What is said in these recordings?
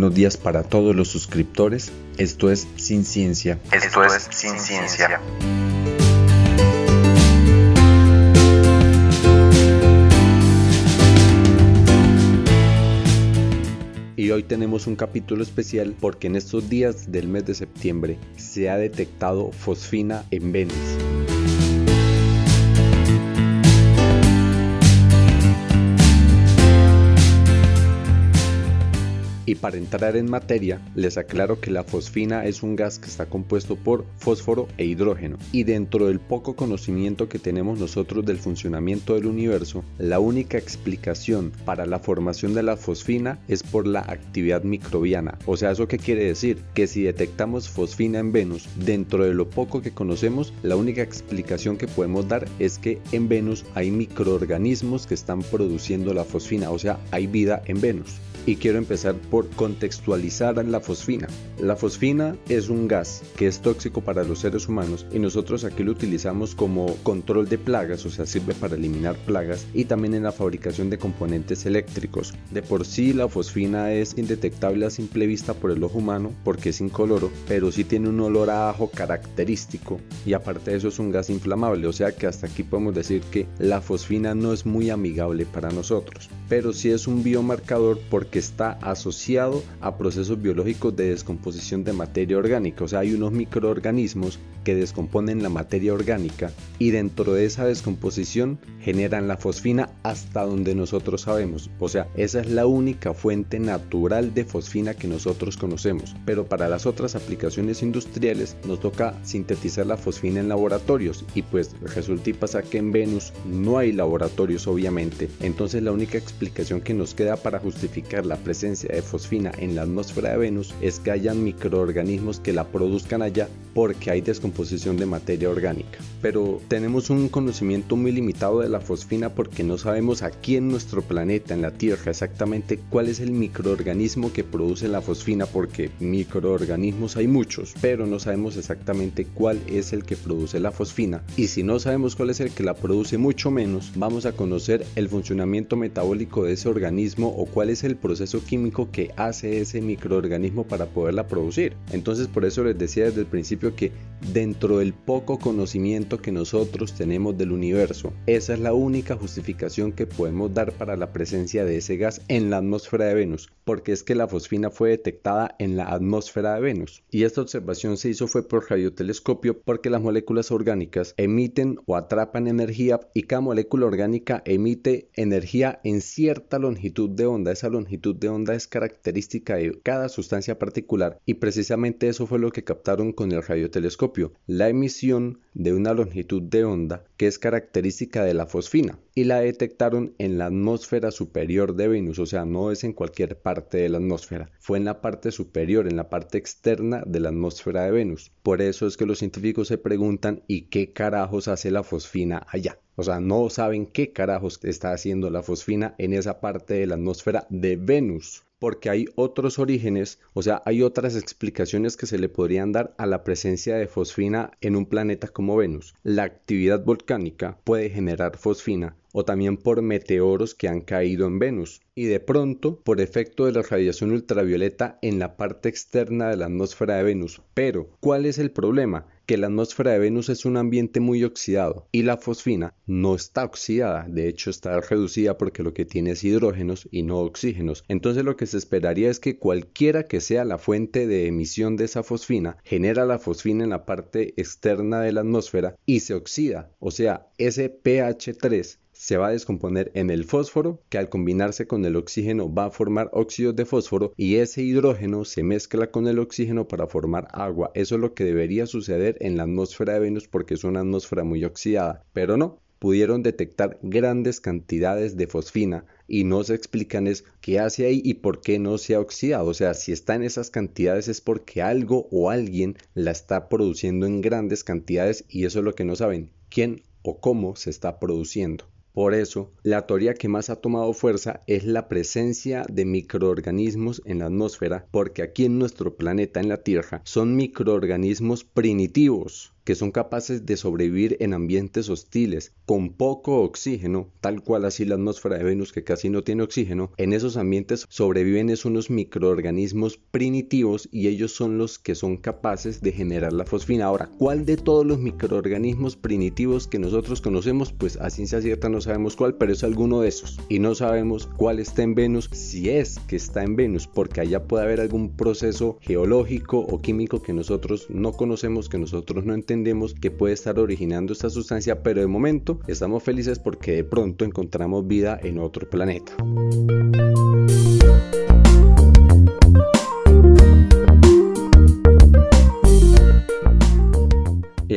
buenos días para todos los suscriptores. Esto es Sin Ciencia. Esto es Sin Ciencia. Y hoy tenemos un capítulo especial porque en estos días del mes de septiembre se ha detectado fosfina en Venus. Y para entrar en materia, les aclaro que la fosfina es un gas que está compuesto por fósforo e hidrógeno. Y dentro del poco conocimiento que tenemos nosotros del funcionamiento del universo, la única explicación para la formación de la fosfina es por la actividad microbiana. O sea, ¿eso qué quiere decir? Que si detectamos fosfina en Venus, dentro de lo poco que conocemos, la única explicación que podemos dar es que en Venus hay microorganismos que están produciendo la fosfina, o sea, hay vida en Venus y quiero empezar por contextualizar la fosfina. La fosfina es un gas que es tóxico para los seres humanos y nosotros aquí lo utilizamos como control de plagas, o sea, sirve para eliminar plagas y también en la fabricación de componentes eléctricos. De por sí la fosfina es indetectable a simple vista por el ojo humano porque es incoloro, pero sí tiene un olor a ajo característico y aparte de eso es un gas inflamable, o sea que hasta aquí podemos decir que la fosfina no es muy amigable para nosotros, pero sí es un biomarcador porque está asociado a procesos biológicos de descomposición de materia orgánica. O sea, hay unos microorganismos que descomponen la materia orgánica y dentro de esa descomposición generan la fosfina hasta donde nosotros sabemos. O sea, esa es la única fuente natural de fosfina que nosotros conocemos. Pero para las otras aplicaciones industriales nos toca sintetizar la fosfina en laboratorios y pues resulta y pasa que en Venus no hay laboratorios obviamente. Entonces la única explicación que nos queda para justificar la presencia de fosfina en la atmósfera de Venus es que hayan microorganismos que la produzcan allá porque hay descomposición de materia orgánica. Pero tenemos un conocimiento muy limitado de la fosfina porque no sabemos aquí en nuestro planeta, en la Tierra, exactamente cuál es el microorganismo que produce la fosfina porque microorganismos hay muchos, pero no sabemos exactamente cuál es el que produce la fosfina. Y si no sabemos cuál es el que la produce mucho menos, vamos a conocer el funcionamiento metabólico de ese organismo o cuál es el proceso químico que hace ese microorganismo para poderla producir. Entonces por eso les decía desde el principio que dentro del poco conocimiento que nosotros tenemos del universo, esa es la única justificación que podemos dar para la presencia de ese gas en la atmósfera de Venus, porque es que la fosfina fue detectada en la atmósfera de Venus. Y esta observación se hizo fue por radiotelescopio porque las moléculas orgánicas emiten o atrapan energía y cada molécula orgánica emite energía en cierta longitud de onda. Esa longitud de onda es característica de cada sustancia particular y precisamente eso fue lo que captaron con el radiotelescopio, la emisión de una longitud de onda que es característica de la fosfina y la detectaron en la atmósfera superior de Venus, o sea, no es en cualquier parte de la atmósfera, fue en la parte superior, en la parte externa de la atmósfera de Venus. Por eso es que los científicos se preguntan ¿y qué carajos hace la fosfina allá? O sea, no saben qué carajos está haciendo la fosfina en esa parte de la atmósfera de Venus porque hay otros orígenes, o sea, hay otras explicaciones que se le podrían dar a la presencia de fosfina en un planeta como Venus. La actividad volcánica puede generar fosfina o también por meteoros que han caído en Venus y de pronto por efecto de la radiación ultravioleta en la parte externa de la atmósfera de Venus. Pero, ¿cuál es el problema? Que la atmósfera de Venus es un ambiente muy oxidado y la fosfina no está oxidada, de hecho está reducida porque lo que tiene es hidrógenos y no oxígenos. Entonces lo que se esperaría es que cualquiera que sea la fuente de emisión de esa fosfina genera la fosfina en la parte externa de la atmósfera y se oxida, o sea, ese pH 3 se va a descomponer en el fósforo que al combinarse con el oxígeno va a formar óxidos de fósforo y ese hidrógeno se mezcla con el oxígeno para formar agua. Eso es lo que debería suceder en la atmósfera de Venus porque es una atmósfera muy oxidada, pero no. Pudieron detectar grandes cantidades de fosfina y no se explican es qué hace ahí y por qué no se ha oxidado. O sea, si está en esas cantidades es porque algo o alguien la está produciendo en grandes cantidades y eso es lo que no saben, quién o cómo se está produciendo. Por eso, la teoría que más ha tomado fuerza es la presencia de microorganismos en la atmósfera, porque aquí en nuestro planeta, en la Tierra, son microorganismos primitivos que son capaces de sobrevivir en ambientes hostiles con poco oxígeno, tal cual así la atmósfera de Venus que casi no tiene oxígeno, en esos ambientes sobreviven es unos microorganismos primitivos y ellos son los que son capaces de generar la fosfina. Ahora, ¿cuál de todos los microorganismos primitivos que nosotros conocemos? Pues a ciencia cierta no sabemos cuál, pero es alguno de esos. Y no sabemos cuál está en Venus, si es que está en Venus, porque allá puede haber algún proceso geológico o químico que nosotros no conocemos, que nosotros no entendemos, que puede estar originando esta sustancia, pero de momento estamos felices porque de pronto encontramos vida en otro planeta.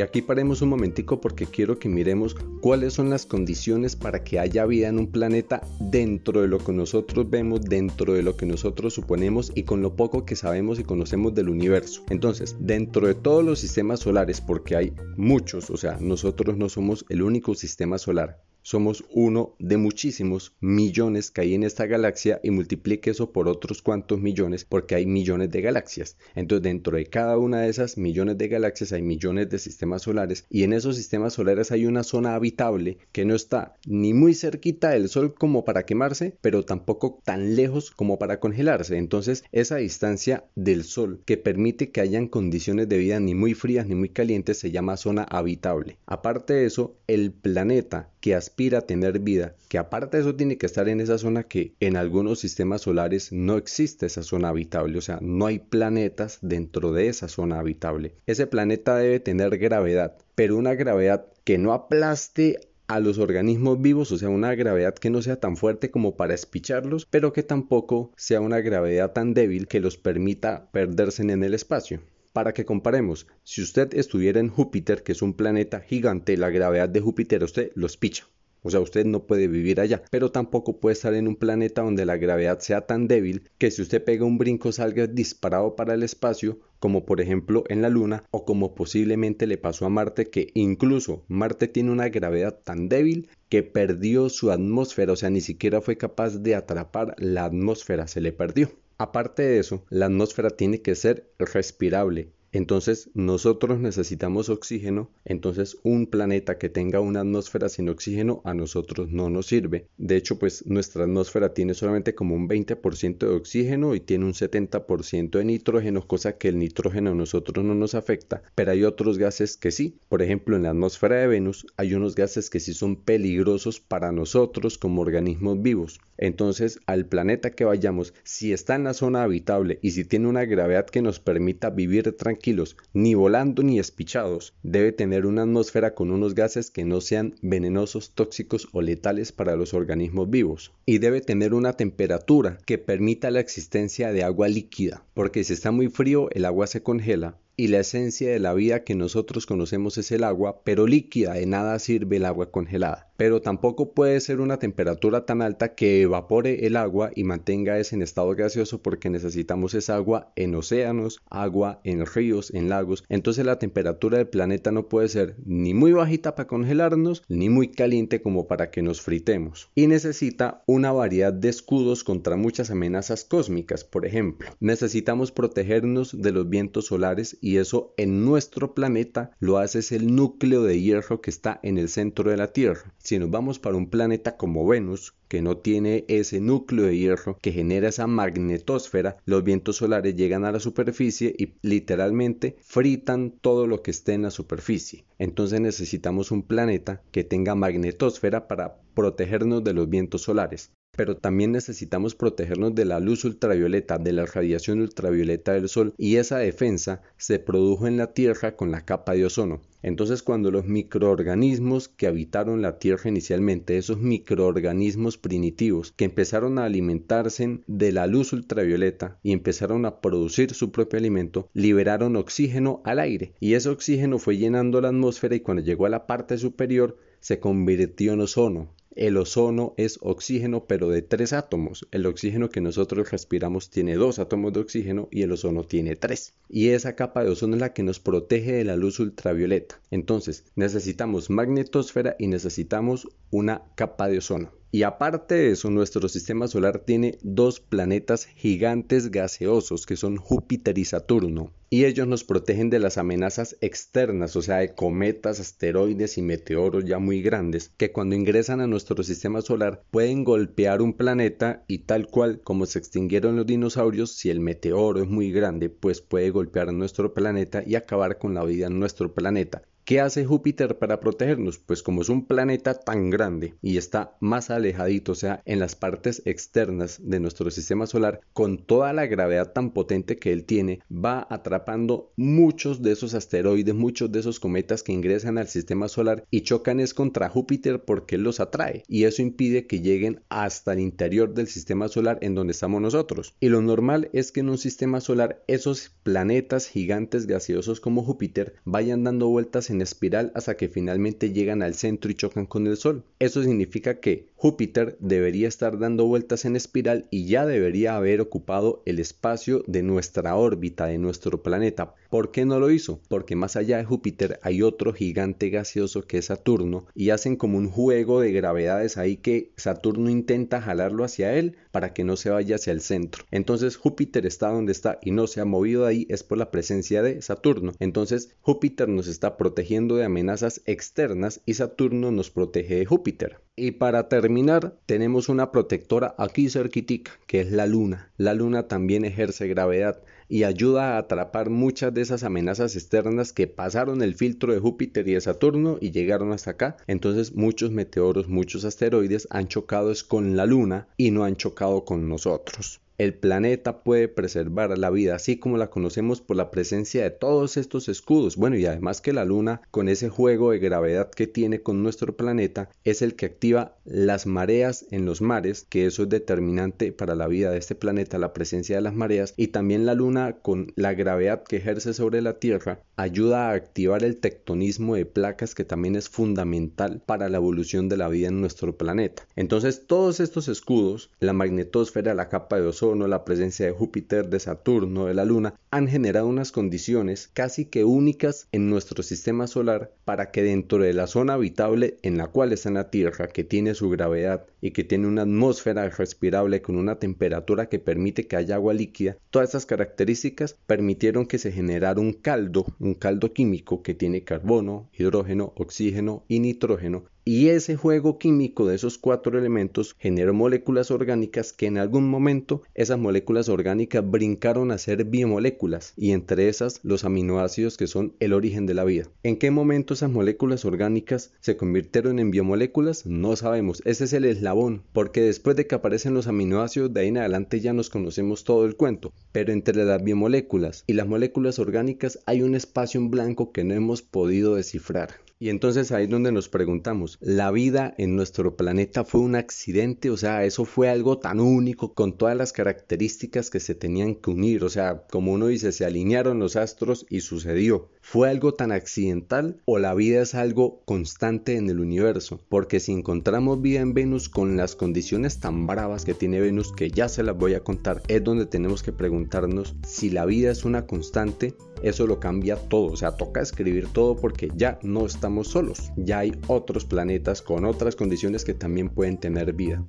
Aquí paremos un momentico porque quiero que miremos cuáles son las condiciones para que haya vida en un planeta dentro de lo que nosotros vemos, dentro de lo que nosotros suponemos y con lo poco que sabemos y conocemos del universo. Entonces, dentro de todos los sistemas solares, porque hay muchos, o sea, nosotros no somos el único sistema solar, somos uno de muchísimos millones que hay en esta galaxia y multiplique eso por otros cuantos millones porque hay millones de galaxias. Entonces dentro de cada una de esas millones de galaxias hay millones de sistemas solares y en esos sistemas solares hay una zona habitable que no está ni muy cerquita del Sol como para quemarse, pero tampoco tan lejos como para congelarse. Entonces esa distancia del Sol que permite que hayan condiciones de vida ni muy frías ni muy calientes se llama zona habitable. Aparte de eso, el planeta que aspira a tener vida, que aparte de eso tiene que estar en esa zona que en algunos sistemas solares no existe esa zona habitable, o sea, no hay planetas dentro de esa zona habitable. Ese planeta debe tener gravedad, pero una gravedad que no aplaste a los organismos vivos, o sea, una gravedad que no sea tan fuerte como para espicharlos, pero que tampoco sea una gravedad tan débil que los permita perderse en el espacio. Para que comparemos, si usted estuviera en Júpiter, que es un planeta gigante, la gravedad de Júpiter usted los picha. O sea, usted no puede vivir allá, pero tampoco puede estar en un planeta donde la gravedad sea tan débil que si usted pega un brinco salga disparado para el espacio, como por ejemplo en la Luna, o como posiblemente le pasó a Marte, que incluso Marte tiene una gravedad tan débil que perdió su atmósfera, o sea, ni siquiera fue capaz de atrapar la atmósfera, se le perdió. Aparte de eso, la atmósfera tiene que ser respirable entonces nosotros necesitamos oxígeno, entonces un planeta que tenga una atmósfera sin oxígeno a nosotros no nos sirve. De hecho, pues nuestra atmósfera tiene solamente como un 20% de oxígeno y tiene un 70% de nitrógeno, cosa que el nitrógeno a nosotros no nos afecta, pero hay otros gases que sí. Por ejemplo, en la atmósfera de Venus hay unos gases que sí son peligrosos para nosotros como organismos vivos. Entonces, al planeta que vayamos, si está en la zona habitable y si tiene una gravedad que nos permita vivir tranquilamente, ni volando ni espichados. Debe tener una atmósfera con unos gases que no sean venenosos, tóxicos o letales para los organismos vivos. Y debe tener una temperatura que permita la existencia de agua líquida, porque si está muy frío el agua se congela y la esencia de la vida que nosotros conocemos es el agua, pero líquida, de nada sirve el agua congelada. Pero tampoco puede ser una temperatura tan alta que evapore el agua y mantenga ese en estado gaseoso porque necesitamos esa agua en océanos, agua en ríos, en lagos. Entonces la temperatura del planeta no puede ser ni muy bajita para congelarnos, ni muy caliente como para que nos fritemos. Y necesita una variedad de escudos contra muchas amenazas cósmicas. Por ejemplo, necesitamos protegernos de los vientos solares y eso en nuestro planeta lo hace es el núcleo de hierro que está en el centro de la Tierra. Si nos vamos para un planeta como Venus, que no tiene ese núcleo de hierro que genera esa magnetosfera, los vientos solares llegan a la superficie y literalmente fritan todo lo que esté en la superficie. Entonces necesitamos un planeta que tenga magnetosfera para protegernos de los vientos solares pero también necesitamos protegernos de la luz ultravioleta, de la radiación ultravioleta del Sol, y esa defensa se produjo en la Tierra con la capa de ozono. Entonces cuando los microorganismos que habitaron la Tierra inicialmente, esos microorganismos primitivos que empezaron a alimentarse de la luz ultravioleta y empezaron a producir su propio alimento, liberaron oxígeno al aire y ese oxígeno fue llenando la atmósfera y cuando llegó a la parte superior se convirtió en ozono el ozono es oxígeno pero de tres átomos. El oxígeno que nosotros respiramos tiene dos átomos de oxígeno y el ozono tiene tres. y esa capa de ozono es la que nos protege de la luz ultravioleta. Entonces, necesitamos magnetosfera y necesitamos una capa de ozono. Y aparte de eso, nuestro sistema solar tiene dos planetas gigantes gaseosos que son Júpiter y Saturno. Y ellos nos protegen de las amenazas externas, o sea, de cometas, asteroides y meteoros ya muy grandes, que cuando ingresan a nuestro sistema solar pueden golpear un planeta y tal cual como se extinguieron los dinosaurios, si el meteoro es muy grande, pues puede golpear nuestro planeta y acabar con la vida en nuestro planeta. ¿Qué hace Júpiter para protegernos? Pues como es un planeta tan grande y está más alejadito, o sea, en las partes externas de nuestro sistema solar, con toda la gravedad tan potente que él tiene, va atrapando muchos de esos asteroides, muchos de esos cometas que ingresan al sistema solar y chocan es contra Júpiter porque él los atrae y eso impide que lleguen hasta el interior del sistema solar en donde estamos nosotros. Y lo normal es que en un sistema solar esos planetas gigantes gaseosos como Júpiter vayan dando vueltas en en espiral hasta que finalmente llegan al centro y chocan con el Sol. Eso significa que Júpiter debería estar dando vueltas en espiral y ya debería haber ocupado el espacio de nuestra órbita, de nuestro planeta. ¿Por qué no lo hizo? Porque más allá de Júpiter hay otro gigante gaseoso que es Saturno y hacen como un juego de gravedades ahí que Saturno intenta jalarlo hacia él para que no se vaya hacia el centro. Entonces Júpiter está donde está y no se ha movido de ahí es por la presencia de Saturno. Entonces Júpiter nos está protegiendo de amenazas externas y Saturno nos protege de Júpiter. Y para terminar, tenemos una protectora aquí cerquitica, que es la luna. La luna también ejerce gravedad y ayuda a atrapar muchas de esas amenazas externas que pasaron el filtro de Júpiter y de Saturno y llegaron hasta acá. Entonces muchos meteoros, muchos asteroides han chocado con la luna y no han chocado con nosotros. El planeta puede preservar la vida así como la conocemos por la presencia de todos estos escudos. Bueno, y además que la Luna, con ese juego de gravedad que tiene con nuestro planeta, es el que activa las mareas en los mares, que eso es determinante para la vida de este planeta, la presencia de las mareas. Y también la Luna, con la gravedad que ejerce sobre la Tierra, ayuda a activar el tectonismo de placas que también es fundamental para la evolución de la vida en nuestro planeta. Entonces, todos estos escudos, la magnetosfera, la capa de ozono, la presencia de Júpiter, de Saturno, de la Luna, han generado unas condiciones casi que únicas en nuestro sistema solar para que dentro de la zona habitable en la cual está la Tierra, que tiene su gravedad y que tiene una atmósfera respirable con una temperatura que permite que haya agua líquida, todas esas características permitieron que se generara un caldo, un caldo químico que tiene carbono, hidrógeno, oxígeno y nitrógeno y ese juego químico de esos cuatro elementos generó moléculas orgánicas que en algún momento esas moléculas orgánicas brincaron a ser biomoléculas y entre esas los aminoácidos que son el origen de la vida. ¿En qué momento esas moléculas orgánicas se convirtieron en biomoléculas? No sabemos. Ese es el eslabón, porque después de que aparecen los aminoácidos de ahí en adelante ya nos conocemos todo el cuento. Pero entre las biomoléculas y las moléculas orgánicas hay un espacio en blanco que no hemos podido descifrar. Y entonces ahí es donde nos preguntamos, ¿la vida en nuestro planeta fue un accidente? O sea, eso fue algo tan único con todas las características que se tenían que unir. O sea, como uno dice, se alinearon los astros y sucedió. ¿Fue algo tan accidental o la vida es algo constante en el universo? Porque si encontramos vida en Venus con las condiciones tan bravas que tiene Venus, que ya se las voy a contar, es donde tenemos que preguntarnos si la vida es una constante eso lo cambia todo. O sea, toca escribir todo porque ya no estamos solos. Ya hay otros planetas con otras condiciones que también pueden tener vida.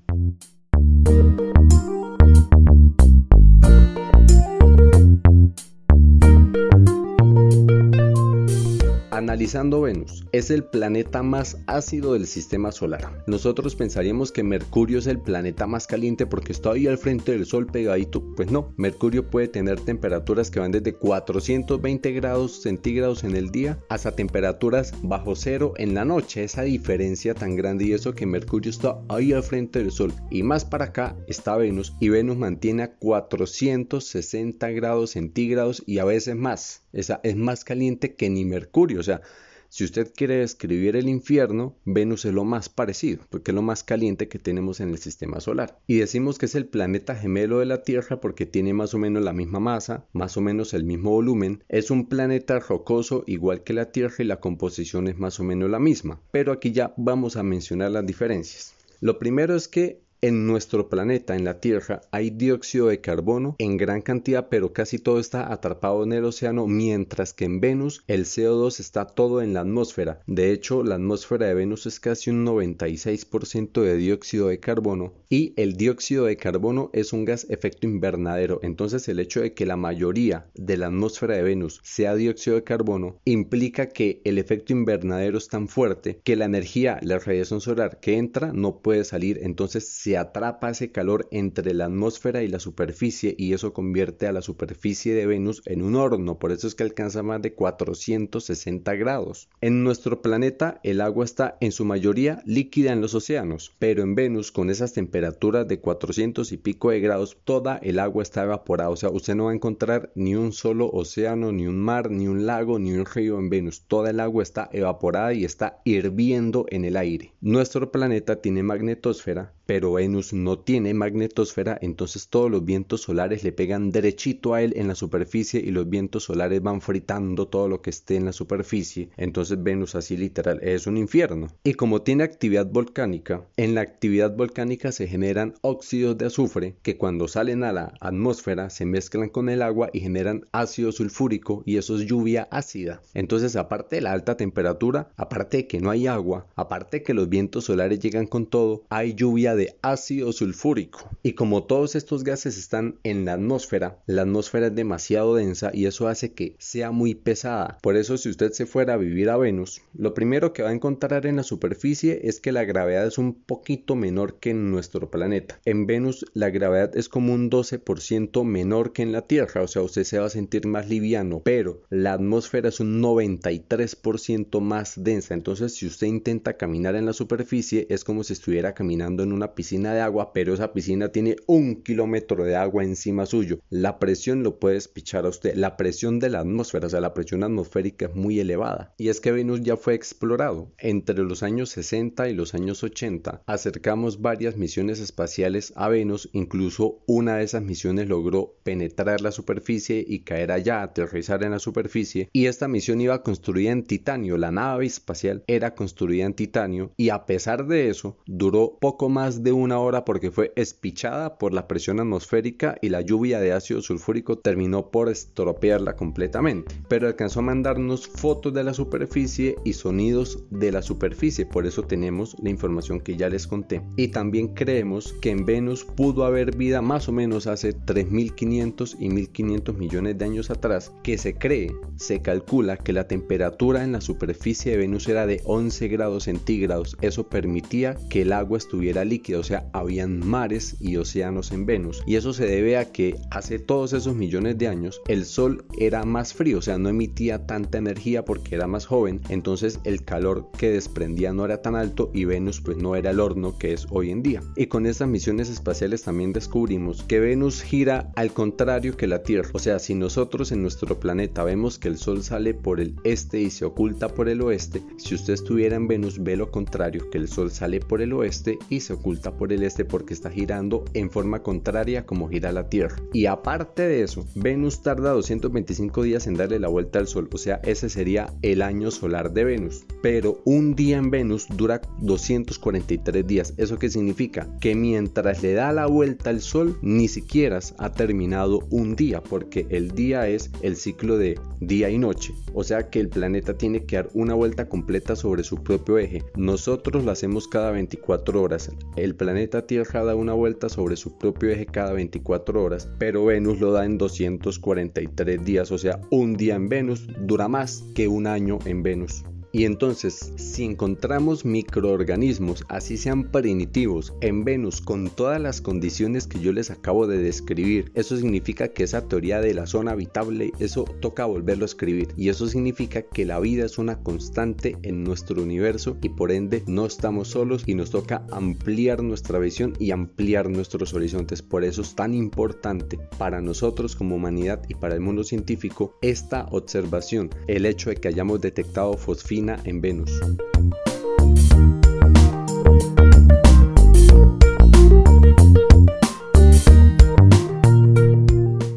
Analizando Venus, es el planeta más ácido del sistema solar. Nosotros pensaríamos que Mercurio es el planeta más caliente porque está ahí al frente del Sol pegadito. Pues no, Mercurio puede tener temperaturas que van desde 420 grados centígrados en el día hasta temperaturas bajo cero en la noche. Esa diferencia tan grande y eso que Mercurio está ahí al frente del Sol. Y más para acá está Venus y Venus mantiene a 460 grados centígrados y a veces más. Esa es más caliente que ni Mercurio. Sea, si usted quiere describir el infierno, Venus es lo más parecido, porque es lo más caliente que tenemos en el sistema solar. Y decimos que es el planeta gemelo de la Tierra porque tiene más o menos la misma masa, más o menos el mismo volumen. Es un planeta rocoso igual que la Tierra y la composición es más o menos la misma. Pero aquí ya vamos a mencionar las diferencias. Lo primero es que En nuestro planeta, en la Tierra, hay dióxido de carbono en gran cantidad, pero casi todo está atrapado en el océano, mientras que en Venus el CO2 está todo en la atmósfera. De hecho, la atmósfera de Venus es casi un 96% de dióxido de carbono y el dióxido de carbono es un gas efecto invernadero. Entonces, el hecho de que la mayoría de la atmósfera de Venus sea dióxido de carbono implica que el efecto invernadero es tan fuerte que la energía, la radiación solar que entra no puede salir. Entonces, se atrapa ese calor entre la atmósfera y la superficie y eso convierte a la superficie de Venus en un horno, por eso es que alcanza más de 460 grados. En nuestro planeta el agua está en su mayoría líquida en los océanos, pero en Venus con esas temperaturas de 400 y pico de grados toda el agua está evaporada, o sea, usted no va a encontrar ni un solo océano, ni un mar, ni un lago, ni un río en Venus, toda el agua está evaporada y está hirviendo en el aire. Nuestro planeta tiene magnetosfera, pero Venus no tiene magnetosfera, entonces todos los vientos solares le pegan derechito a él en la superficie y los vientos solares van fritando todo lo que esté en la superficie. Entonces Venus así literal es un infierno. Y como tiene actividad volcánica, en la actividad volcánica se generan óxidos de azufre que cuando salen a la atmósfera se mezclan con el agua y generan ácido sulfúrico y eso es lluvia ácida. Entonces aparte de la alta temperatura, aparte de que no hay agua, aparte de que los vientos solares llegan con todo, hay lluvia de ácido sulfúrico. Y como todos estos gases están en la atmósfera, la atmósfera es demasiado densa y eso hace que sea muy pesada. Por eso si usted se fuera a vivir a Venus, lo primero que va a encontrar en la superficie es que la gravedad es un poquito menor que en nuestro planeta. En Venus la gravedad es como un 12% menor que en la Tierra, o sea, usted se va a sentir más liviano, pero la atmósfera es un 93% más densa. Entonces, si usted intenta caminar en la superficie, es como si estuviera caminando en una piscina de agua, pero esa piscina tiene un kilómetro de agua encima suyo. La presión lo puede despichar a usted. La presión de la atmósfera, o sea, la presión atmosférica es muy elevada. Y es que Venus ya fue explorado. Entre los años 60 y los años 80 acercamos varias misiones espaciales a Venus. Incluso una de esas misiones logró penetrar la superficie y caer allá, aterrizar en la superficie. Y esta misión iba construida en titanio. La nave espacial era construida en titanio y a pesar de eso duró poco más de una hora porque fue espichada por la presión atmosférica y la lluvia de ácido sulfúrico terminó por estropearla completamente. Pero alcanzó a mandarnos fotos de la superficie y sonidos de la superficie, por eso tenemos la información que ya les conté. Y también creemos que en Venus pudo haber vida más o menos hace 3.500 y 1.500 millones de años atrás, que se cree, se calcula que la temperatura en la superficie de Venus era de 11 grados centígrados. Eso permitía que el agua estuviera líquida, o sea, habían mares y océanos en Venus. Y eso se debe a que hace todos esos millones de años el Sol era más frío, o sea, no emitía tanta energía porque era más joven, entonces el calor que desprendía no era tan alto y Venus pues no era el horno que es hoy en día. Y con estas misiones espaciales también descubrimos que Venus gira al contrario que la Tierra, o sea, si nosotros en nuestro planeta vemos que el Sol sale por el este y se oculta por el oeste, si usted estuviera en Venus ve lo contrario, que el Sol sale por el oeste y se oculta por el este porque está girando en forma contraria como gira la Tierra. Y aparte de eso, Venus tarda 225 días en darle la vuelta al Sol, o sea, ese sería el año solar de Venus. Pero un día en Venus dura 243 días. ¿Eso qué significa? Que mientras le da la vuelta al Sol, ni siquiera ha terminado un día, porque el día es el ciclo de día y noche. O sea que el planeta tiene que dar una vuelta completa sobre su propio eje. Nosotros lo hacemos cada 24 horas. El planeta Tierra da una vuelta sobre su propio eje cada 24 horas, pero Venus lo da en 243 días, o sea, un día en Venus dura más que un año en Venus. Y entonces, si encontramos microorganismos, así sean primitivos, en Venus con todas las condiciones que yo les acabo de describir, eso significa que esa teoría de la zona habitable, eso toca volverlo a escribir. Y eso significa que la vida es una constante en nuestro universo y por ende no estamos solos y nos toca ampliar nuestra visión y ampliar nuestros horizontes. Por eso es tan importante para nosotros como humanidad y para el mundo científico esta observación, el hecho de que hayamos detectado fosfina en Venus.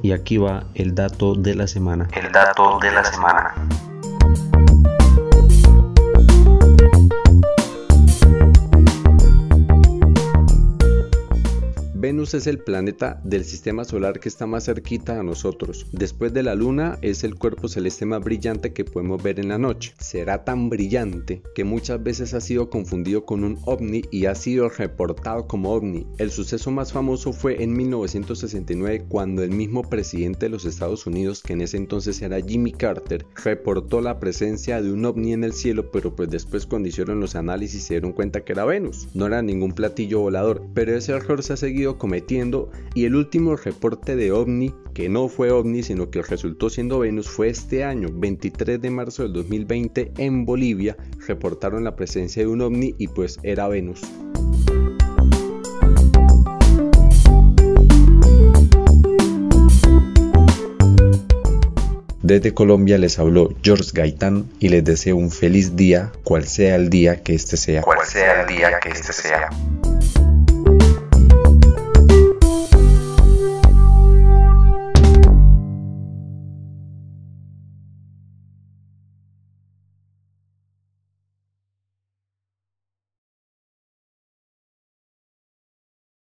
Y aquí va el dato de la semana. El dato de la semana. Venus es el planeta del sistema solar que está más cerquita a nosotros. Después de la Luna es el cuerpo celeste más brillante que podemos ver en la noche. Será tan brillante que muchas veces ha sido confundido con un ovni y ha sido reportado como ovni. El suceso más famoso fue en 1969 cuando el mismo presidente de los Estados Unidos, que en ese entonces era Jimmy Carter, reportó la presencia de un ovni en el cielo, pero pues después cuando hicieron los análisis se dieron cuenta que era Venus. No era ningún platillo volador, pero ese error se ha seguido cometiendo y el último reporte de ovni que no fue ovni sino que resultó siendo Venus fue este año, 23 de marzo del 2020 en Bolivia, reportaron la presencia de un ovni y pues era Venus. Desde Colombia les habló George Gaitán y les deseo un feliz día, cual sea el día que este sea. Cual sea el día que este sea.